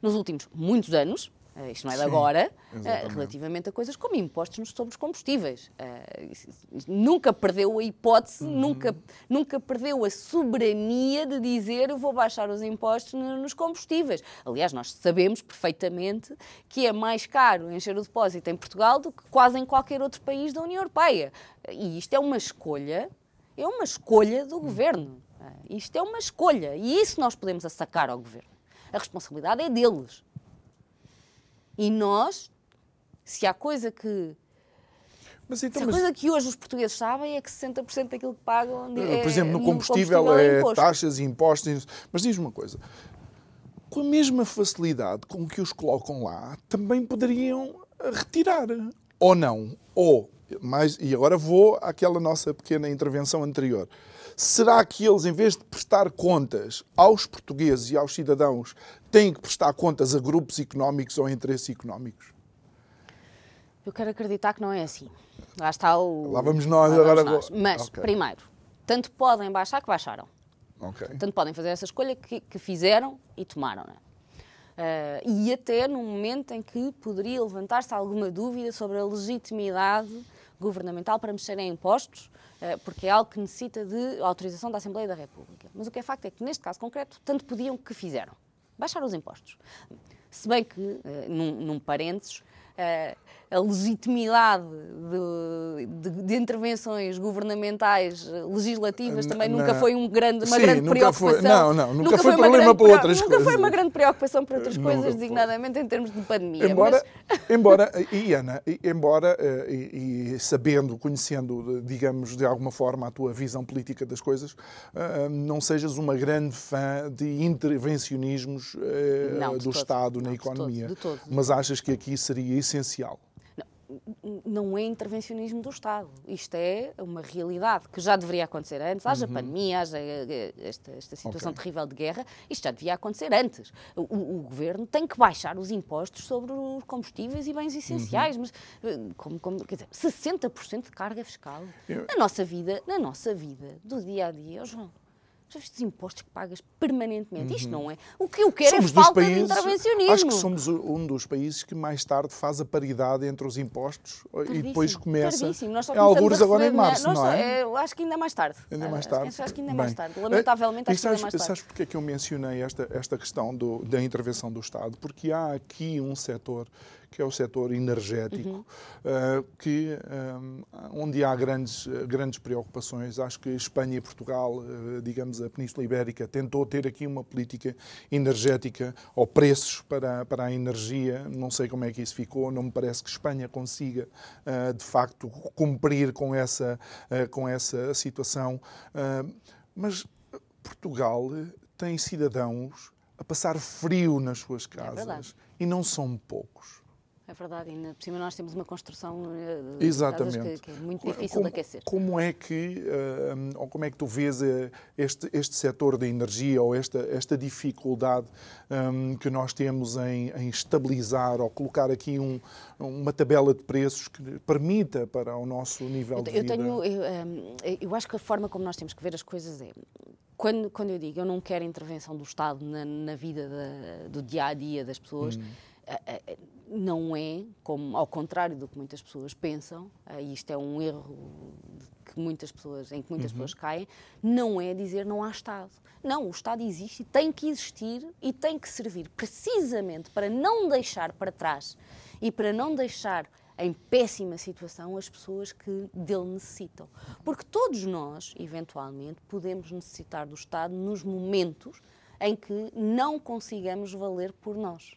nos últimos muitos anos, Uh, isto não é de Sim, agora, uh, relativamente a coisas como impostos sobre os combustíveis. Uh, nunca perdeu a hipótese, uhum. nunca, nunca perdeu a soberania de dizer eu vou baixar os impostos nos combustíveis. Aliás, nós sabemos perfeitamente que é mais caro encher o depósito em Portugal do que quase em qualquer outro país da União Europeia. E isto é uma escolha, é uma escolha do uhum. governo. Isto é uma escolha. E isso nós podemos assacar ao governo. A responsabilidade é deles. E nós, se há coisa que mas então, a mas... coisa que hoje os portugueses sabem é que 60% daquilo que pagam é, Por exemplo, no combustível, combustível é, é taxas e impostos. Mas diz-me uma coisa. Com a mesma facilidade com que os colocam lá, também poderiam retirar. Ou não. Ou, mais, e agora vou àquela nossa pequena intervenção anterior. Será que eles, em vez de prestar contas aos portugueses e aos cidadãos, têm que prestar contas a grupos económicos ou a interesses económicos? Eu quero acreditar que não é assim. Lá está o. Lá vamos nós Lá agora. Vamos nós. Mas, okay. primeiro, tanto podem baixar que baixaram. Okay. Tanto podem fazer essa escolha que, que fizeram e tomaram. Uh, e até no momento em que poderia levantar-se alguma dúvida sobre a legitimidade governamental para mexer em impostos, porque é algo que necessita de autorização da Assembleia da República. Mas o que é facto é que, neste caso concreto, tanto podiam que fizeram. baixar os impostos. Se bem que, num, num parênteses, a legitimidade de, de, de, intervenções governamentais legislativas também não, nunca foi um grande, uma sim, grande preocupação. Foi, não, não, nunca, nunca foi, foi problema para outras nunca coisas. Nunca foi uma grande preocupação para outras coisas, designadamente em termos de pandemia. Embora, mas... embora e Ana, embora, eh, e, e, sabendo, conhecendo, digamos, de alguma forma a tua visão política das coisas, eh, não sejas uma grande fã de intervencionismos eh, não, do Estado na economia, de todo, de todo. mas achas que aqui seria essencial não é intervencionismo do Estado. Isto é uma realidade que já deveria acontecer antes. Haja uhum. pandemia, haja eh, esta, esta situação okay. terrível de guerra, isto já devia acontecer antes. O, o, governo tem que baixar os impostos sobre os combustíveis e bens essenciais, uhum. mas eh, como, como, quer dizer, 60% de carga fiscal. Eu... Na nossa vida, na nossa vida, do dia a dia, oh, João os impostos que pagas permanentemente? Uhum. Isto não é. O que eu quero é somos é falta países, de intervencionismo. Acho que somos um dos países que mais tarde faz a paridade entre os impostos tardíssimo, e depois começa. Nós só é alguns agora em março, não é? é? Acho que ainda mais tarde. Ainda mais tarde. Acho, acho que ainda Bem, mais tarde. Lamentavelmente, acho sabes, que ainda mais tarde. Sabes porque é que eu mencionei esta, esta questão do, da intervenção do Estado? Porque há aqui um setor que é o setor energético, uhum. uh, que, um, eh, onde há grandes, grandes preocupações. Acho que Espanha e Portugal, uh, digamos a Península Ibérica, tentou ter aqui uma política energética ou preços para, para a energia. Não sei como é que isso ficou, não me parece que Espanha consiga, uh, de facto, cumprir com essa, com essa situação. mas Portugal tem cidadãos a passar frio nas suas é casas é e não são poucos. É verdade, e por cima nós temos uma construção eh, de Exatamente. Que, que, é muito difícil como, de aquecer. Como é que, uh, ou como é que tu vês uh, este, este setor da energia ou esta, esta dificuldade um, que nós temos em, em, estabilizar ou colocar aqui um, uma tabela de preços que permita para o nosso nível eu, de vida? Eu, tenho, eu, eu acho que a forma como nós temos que ver as coisas é quando, quando eu digo eu não quero intervenção do Estado na, na vida da, do dia a dia das pessoas, hum não é, como ao contrário do que muitas pessoas pensam, e isto é um erro que muitas pessoas, em que muitas uhum. pessoas caem, não é dizer não há Estado. Não, o Estado existe e tem que existir e tem que servir precisamente para não deixar para trás e para não deixar em péssima situação as pessoas que dele necessitam. Porque todos nós, eventualmente, podemos necessitar do Estado nos momentos em que não consigamos valer por nós.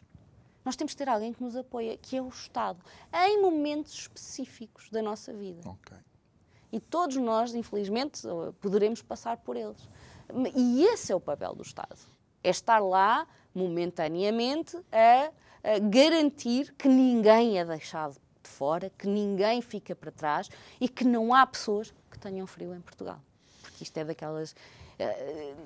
Nós temos que ter alguém que nos apoia, que é o Estado, em momentos específicos da nossa vida. Okay. E todos nós, infelizmente, poderemos passar por eles. E esse é o papel do Estado. É estar lá, momentaneamente, a, a garantir que ninguém é deixado de fora, que ninguém fica para trás e que não há pessoas que tenham frio em Portugal. Porque isto é daquelas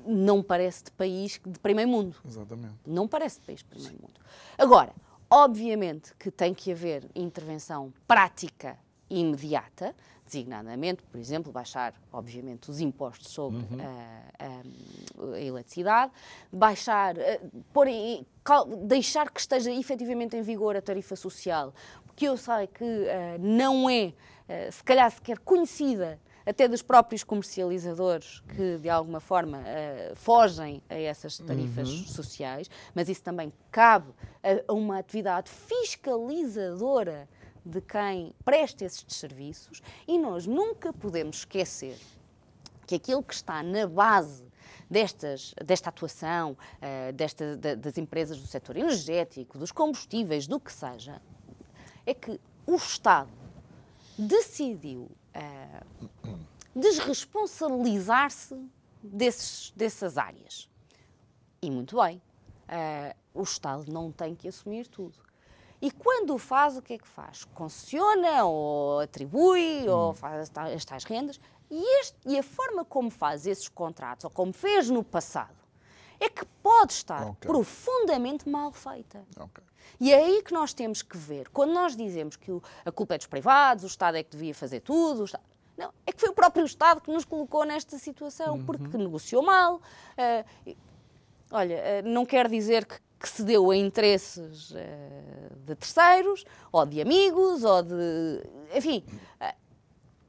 não parece de país de primeiro mundo. Exatamente. Não parece de país de primeiro Sim. mundo. Agora, obviamente que tem que haver intervenção prática e imediata, designadamente, por exemplo, baixar, obviamente, os impostos sobre uhum. a, a, a, eletricidade, baixar, pôr em, deixar que esteja efetivamente em vigor a tarifa social, porque eu sei que uh, não é, uh, se calhar sequer conhecida até dos próprios comercializadores que, de alguma forma, uh, fogem a essas tarifas uhum. sociais, mas isso também cabe a, a uma atividade fiscalizadora de quem presta esses serviços e nós nunca podemos esquecer que aquilo que está na base destas, desta atuação, uh, desta, da, das empresas do setor energético, dos combustíveis, do que seja, é que o Estado decidiu uh, desresponsabilizar-se dessas áreas. E muito bem, uh, o Estado não tem que assumir tudo. E quando o faz, o que é que faz? Concessiona ou atribui hum. ou faz as tais rendas. E, este, e, a forma como faz esses contratos, ou como fez no passado, é que pode estar okay. profundamente mal feita. Okay. E é aí que nós temos que ver. Quando nós dizemos que a culpa é dos privados, o Estado é que devia fazer tudo, Estado... não, é que foi o próprio Estado que nos colocou nesta situação, uhum. porque negociou mal. Uh, olha, uh, não quer dizer que, que se deu a interesses uh, de terceiros, ou de amigos, ou de. Enfim.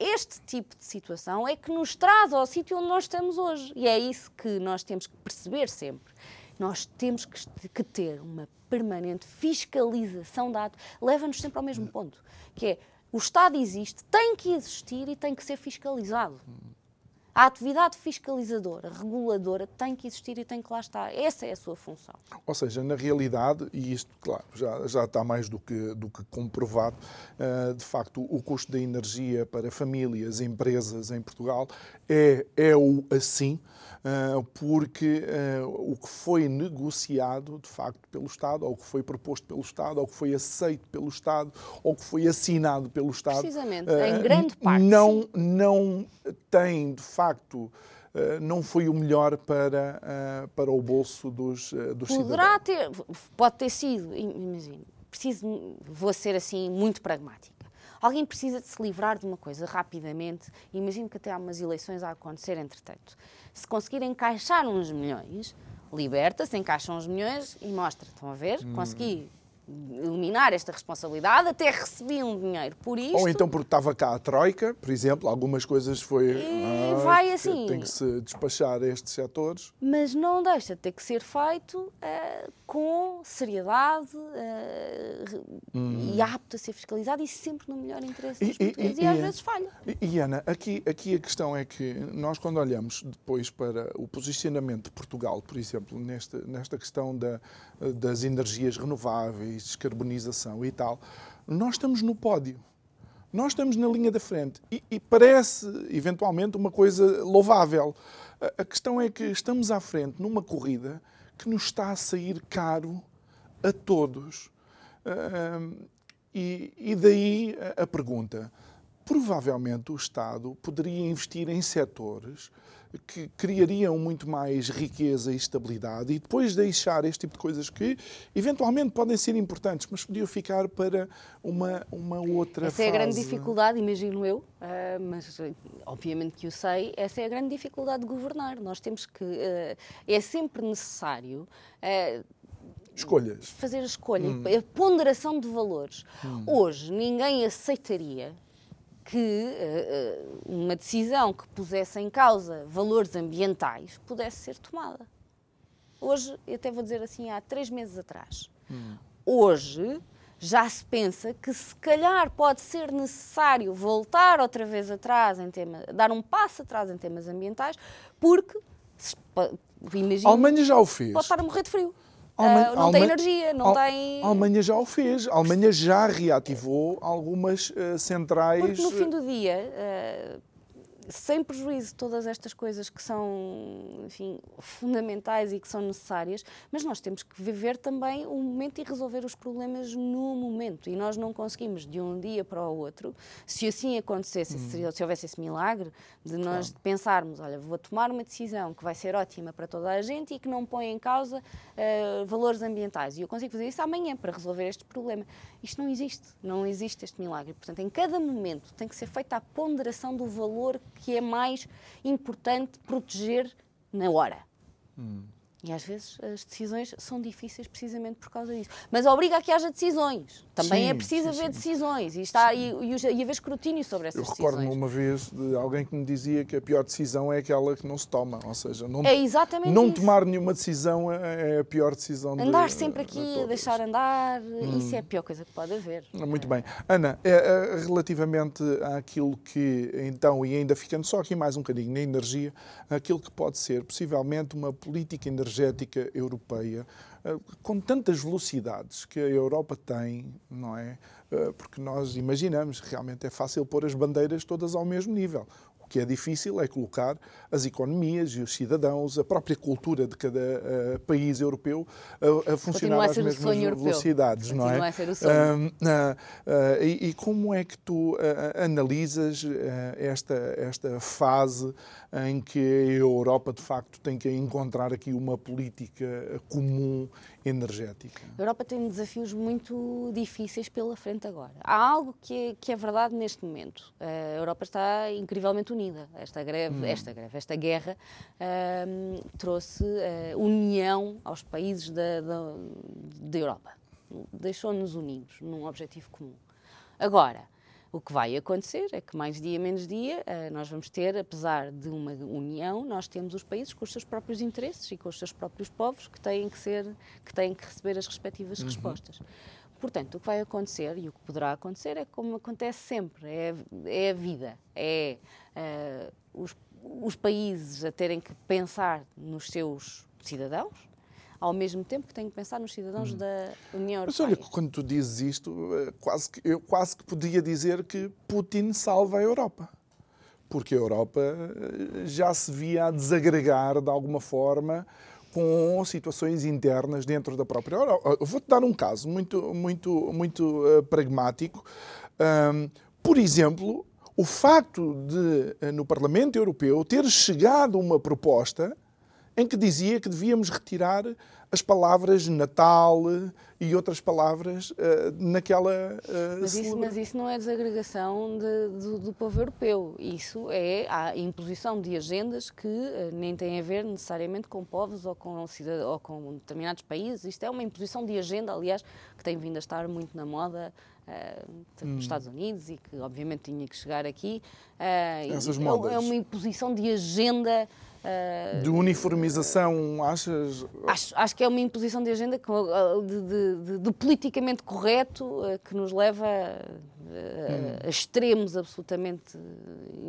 Este tipo de situação é que nos traz ao sítio onde nós estamos hoje. E é isso que nós temos que perceber sempre Nós temos que, ter uma permanente fiscalização da leva-nos sempre ao mesmo ponto, que é o Estado existe, tem que existir e tem que ser fiscalizado. A atividade fiscalizadora, reguladora, tem que existir e tem que lá estar. Essa é a sua função. Ou seja, na realidade, e isto, claro, já, já está mais do que, do que comprovado, uh, de facto, o custo da energia para famílias, empresas em Portugal é, é o assim. Ah, porque ah, o que foi negociado, de facto, pelo Estado, ou o que foi proposto pelo Estado, ou o que foi aceito pelo Estado, ou o que foi assinado pelo Estado. Precisamente, em grande parte. Não, não tem, de facto, não foi o melhor para, para o bolso dos, dos Poderá cidadãos. ter, pode ter sido, imagino, preciso, vou ser assim muito pragmática. Alguém precisa de se livrar de uma coisa rapidamente, imagino que até há umas eleições a acontecer entretanto se conseguir encaixar uns milhões, liberta-se, encaixa uns milhões e mostra. Estão a ver? Hum. Consegui eliminar esta responsabilidade, até recebi um dinheiro por isto. Ou então porque estava cá a Troika, por exemplo, algumas coisas foi... E ah, vai assim. Tem que se despachar estes setores. Mas não deixa de ter que ser feito uh, com seriedade uh, hum. e apto a ser fiscalizado e sempre no melhor interesse dos e, portugueses e, e, e às vezes falha. E, Ana, aqui, aqui a questão é que nós quando olhamos depois para o posicionamento de Portugal, por exemplo, nesta, nesta questão da, das energias renováveis, descarbonização e tal, nós estamos no pódio. Nós estamos na linha da frente e, e parece, eventualmente, uma coisa louvável. A, a questão é que estamos à frente numa corrida que nos está a sair caro a todos. Uh, e, e, daí a, a pergunta: provavelmente o Estado poderia investir em setores que criariam muito mais riqueza e estabilidade e depois deixar este tipo de coisas que eventualmente podem ser importantes, mas podiam ficar para uma, uma outra essa fase. Essa é a grande dificuldade, imagino eu, uh, mas obviamente que o sei, essa é a grande dificuldade de governar. Nós temos que. Uh, é sempre necessário. Uh, Escolhas. Fazer a escolha, hum. a ponderação de valores. Hum. Hoje, ninguém aceitaria que uh, uma decisão que pusesse em causa valores ambientais pudesse ser tomada. Hoje, eu até vou dizer assim, há três meses atrás, hum. hoje já se pensa que se calhar pode ser necessário voltar outra vez atrás em tema, dar um passo atrás em temas ambientais, porque imagina, a Alemanha já o fez. Pode estar a morrer de frio. Alemanha, uh, não tem energia, não tem. A Alemanha já o fez. A Alemanha já reativou algumas uh, centrais. Porque no fim do dia, uh, sem prejuízo de todas estas coisas que são, enfim, fundamentais e que são necessárias, mas nós temos que viver também o momento e resolver os problemas no momento. E nós não conseguimos de um dia para o outro. Se assim acontecesse, hum. se houvesse esse milagre de nós claro. pensarmos, olha, vou tomar uma decisão que vai ser ótima para toda a gente e que não põe em causa uh, valores ambientais. E eu consigo fazer isso amanhã para resolver este problema. Isto não existe. Não existe este milagre. Portanto, em cada momento tem que ser feita a ponderação do valor que é mais importante proteger na hora. Hum. E às vezes as decisões são difíceis precisamente por causa disso. Mas obriga a que haja decisões. Também sim, é preciso sim, haver sim. decisões e, está, e, e, e haver escrutínio sobre essas decisões. Eu recordo-me uma vez de alguém que me dizia que a pior decisão é aquela que não se toma. Ou seja, não, é exatamente não isso. tomar nenhuma decisão é, é a pior decisão. Andar de, sempre aqui, deixar andar, hum. isso é a pior coisa que pode haver. Muito bem. Ana, é, é, relativamente àquilo que então, e ainda ficando só aqui mais um bocadinho na energia, aquilo que pode ser possivelmente uma política energética europeia europeia, eh, com tantas velocidades que a Europa tem, não é? Eh, porque nós imaginamos, realmente é fácil pôr as bandeiras todas ao mesmo nível que é difícil é colocar as economias e os cidadãos, a própria cultura de cada uh, país europeu a, a funcionar às mesmas velocidades, Continua não é? A ser o sonho. Uh, uh, e, e, como é que tu analisas esta, esta fase em que a Europa, de facto, tem que encontrar aqui uma política comum energética? A Europa tem desafios muito difíceis pela frente agora. Há algo que é, que é verdade neste momento. A Europa está incrivelmente unida. Esta greve, hum. esta greve, esta guerra um, trouxe uh, união aos países da, da, da Europa. Deixou-nos unidos num objetivo comum. Agora, O que vai acontecer é que mais dia menos dia uh, nós vamos ter, apesar de uma união, nós temos os países com os seus próprios interesses e com os seus próprios povos que têm que ser, que têm que receber as respectivas uhum. respostas. Portanto, o que vai acontecer e o que poderá acontecer é como acontece sempre, é, é a vida, é uh, os, os países a terem que pensar nos seus cidadãos, ao mesmo tempo que têm que pensar nos cidadãos hum. da União Europeia. Mas olha, quando tu dizes isto, eh, quase que, eu quase que podia dizer que Putin salva a Europa. Porque a Europa eh, já se via a desagregar de alguma forma com situações internas dentro da própria Europa. Vou-te dar um caso muito, muito, muito uh, pragmático. Um, por exemplo, o facto de, no Parlamento Europeu, ter chegado uma proposta em que dizia que devíamos retirar as palavras Natal e outras palavras uh, naquela. Uh, mas, isso, mas, isso, não é desagregação de, de, do povo europeu. Isso é a imposição de agendas que uh, nem têm a ver necessariamente com povos ou com, ou com determinados países. Isto é uma imposição de agenda, aliás, que tem vindo a estar muito na moda nos Estados Unidos e que obviamente tinha que chegar aqui. Essas é, modas. é uma imposição de agenda Uh, de uniformização, achas? Acho, acho, que é uma imposição de agenda de, de politicamente correto uh, que nos leva hum. a extremos absolutamente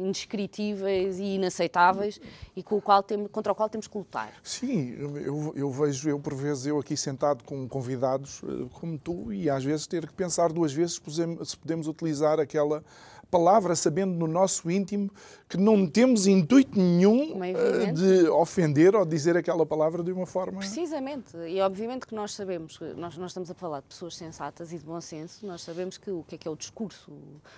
indescritíveis e inaceitáveis e com o qual tem, contra o qual temos que lutar. Sim, eu, eu, vejo, eu por vezes, eu aqui sentado com convidados eh, como tu e às vezes ter que pensar duas vezes se podemos utilizar aquela palavra, sabendo no nosso íntimo que não temos intuito nenhum é de ofender ou dizer aquela palavra de uma forma. Precisamente, e obviamente que nós sabemos, nós, nós estamos a falar de pessoas sensatas e de bom senso, nós sabemos que o que é que é o discurso.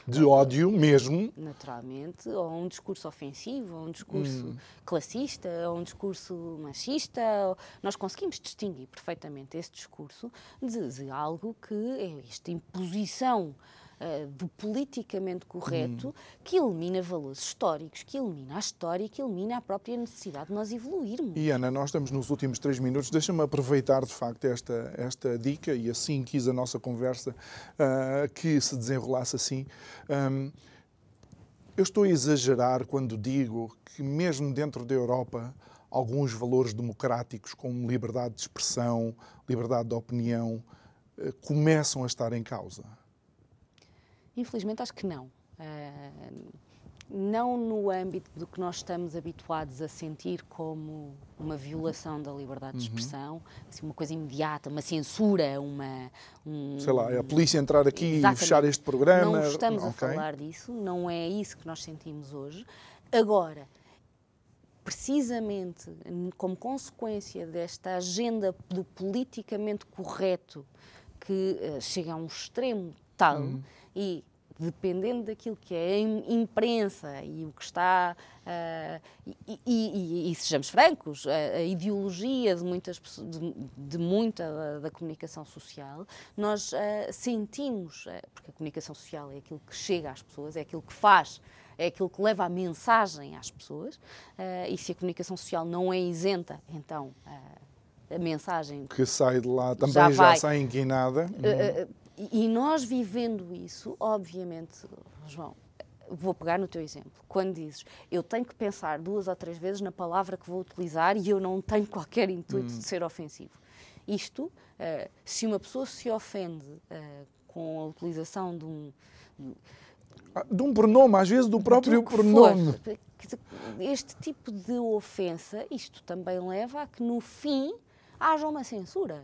De ódio mesmo. Naturalmente, ou um discurso ofensivo, ou um discurso hum. classista, ou um discurso machista. Ou... Nós conseguimos distinguir perfeitamente esse discurso de, de algo que é esta imposição uh, do politicamente correto hum. que elimina valores históricos, que elimina a história, que elimina a própria necessidade de nós evoluirmos. E Ana, nós estamos nos últimos três minutos, deixa-me aproveitar de facto esta, esta dica e assim quis a nossa conversa uh, que se desenrolasse assim. Um, eu estou a exagerar quando digo que, mesmo dentro da Europa, alguns valores democráticos, como liberdade de expressão, liberdade de opinião, uh, começam a estar em causa. Infelizmente, acho que não. Uh, não no âmbito do que nós estamos habituados a sentir como uma violação da liberdade de uhum. expressão, uhum. assim, uma coisa imediata, uma censura, uma. Um, Sei lá, é a polícia entrar aqui Exatamente. e fechar este programa. Não estamos okay. a falar disso, não é isso que nós sentimos hoje. Agora, precisamente como consequência desta agenda do politicamente correto que uh, chega a um extremo tal. Uhum e dependendo daquilo que é a imprensa e o que está uh, e, e, e, sejamos francos a, a, ideologia de muitas de, de muita da, da, comunicação social nós uh, sentimos uh, porque a comunicação social é aquilo que chega às pessoas é aquilo que faz é aquilo que leva a mensagem às pessoas e se a comunicação social não é isenta então a mensagem que sai de lá também já, já sai inquinada e nós vivendo isso, obviamente, João, vou pegar no teu exemplo. Quando dizes, eu tenho que pensar duas ou três vezes na palavra que vou utilizar e eu não tenho qualquer intuito hum. de ser ofensivo. Isto, uh, se uma pessoa se ofende uh, com a utilização de um. De um pronome, às vezes do próprio pronome. For, este tipo de ofensa, isto também leva a que no fim haja uma censura.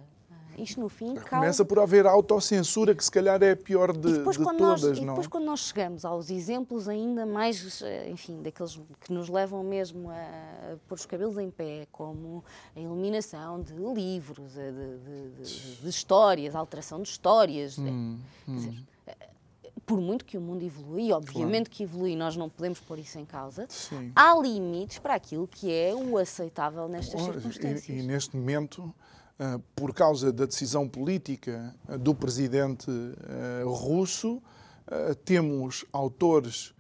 Isto no fim. Começa por haver autocensura, que se calhar é a pior de, de todas, nós, não? E depois quando nós chegamos aos exemplos ainda mais, eh, enfim, daqueles que nos levam mesmo a pôr os cabelos em pé, como a eliminação de livros, de, de, de, histórias, a alteração de histórias. Hum, hum. Dizer, eh, por muito que o mundo evolui, obviamente claro. que evolui, nós não podemos pôr isso em causa, Sim. há limites para aquilo que é o aceitável nestas circunstâncias. E, e neste momento por causa da decisão política ah, do presidente ah, russo, temos autores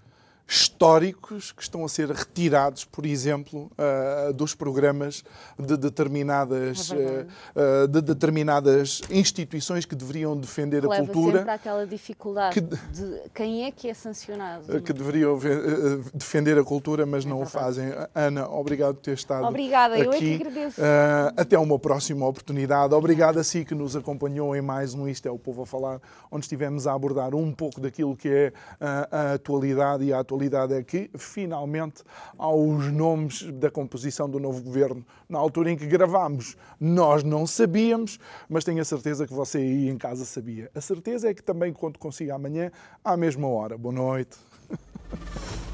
históricos que estão a ser retirados, por exemplo, uh, dos programas de determinadas, é uh, de determinadas instituições que deveriam defender Leva a cultura. sempre àquela dificuldade que, de quem é que é sancionado. Que deveriam defender a cultura, mas é não verdade. o fazem. Ana, obrigado por ter estado Obrigada, aqui. eu é que agradeço. até uma próxima oportunidade. Obrigado a si que nos acompanhou em mais um Isto é o Povo a Falar, onde estivemos a abordar um pouco daquilo que é a atualidade e a atualidade realidade é que, finalmente, há os nomes da composição do novo governo. Na altura em que gravámos, nós não sabíamos, mas tenho a certeza que você aí em casa sabia. A certeza é que também, quando consiga amanhã, à mesma hora. Boa noite.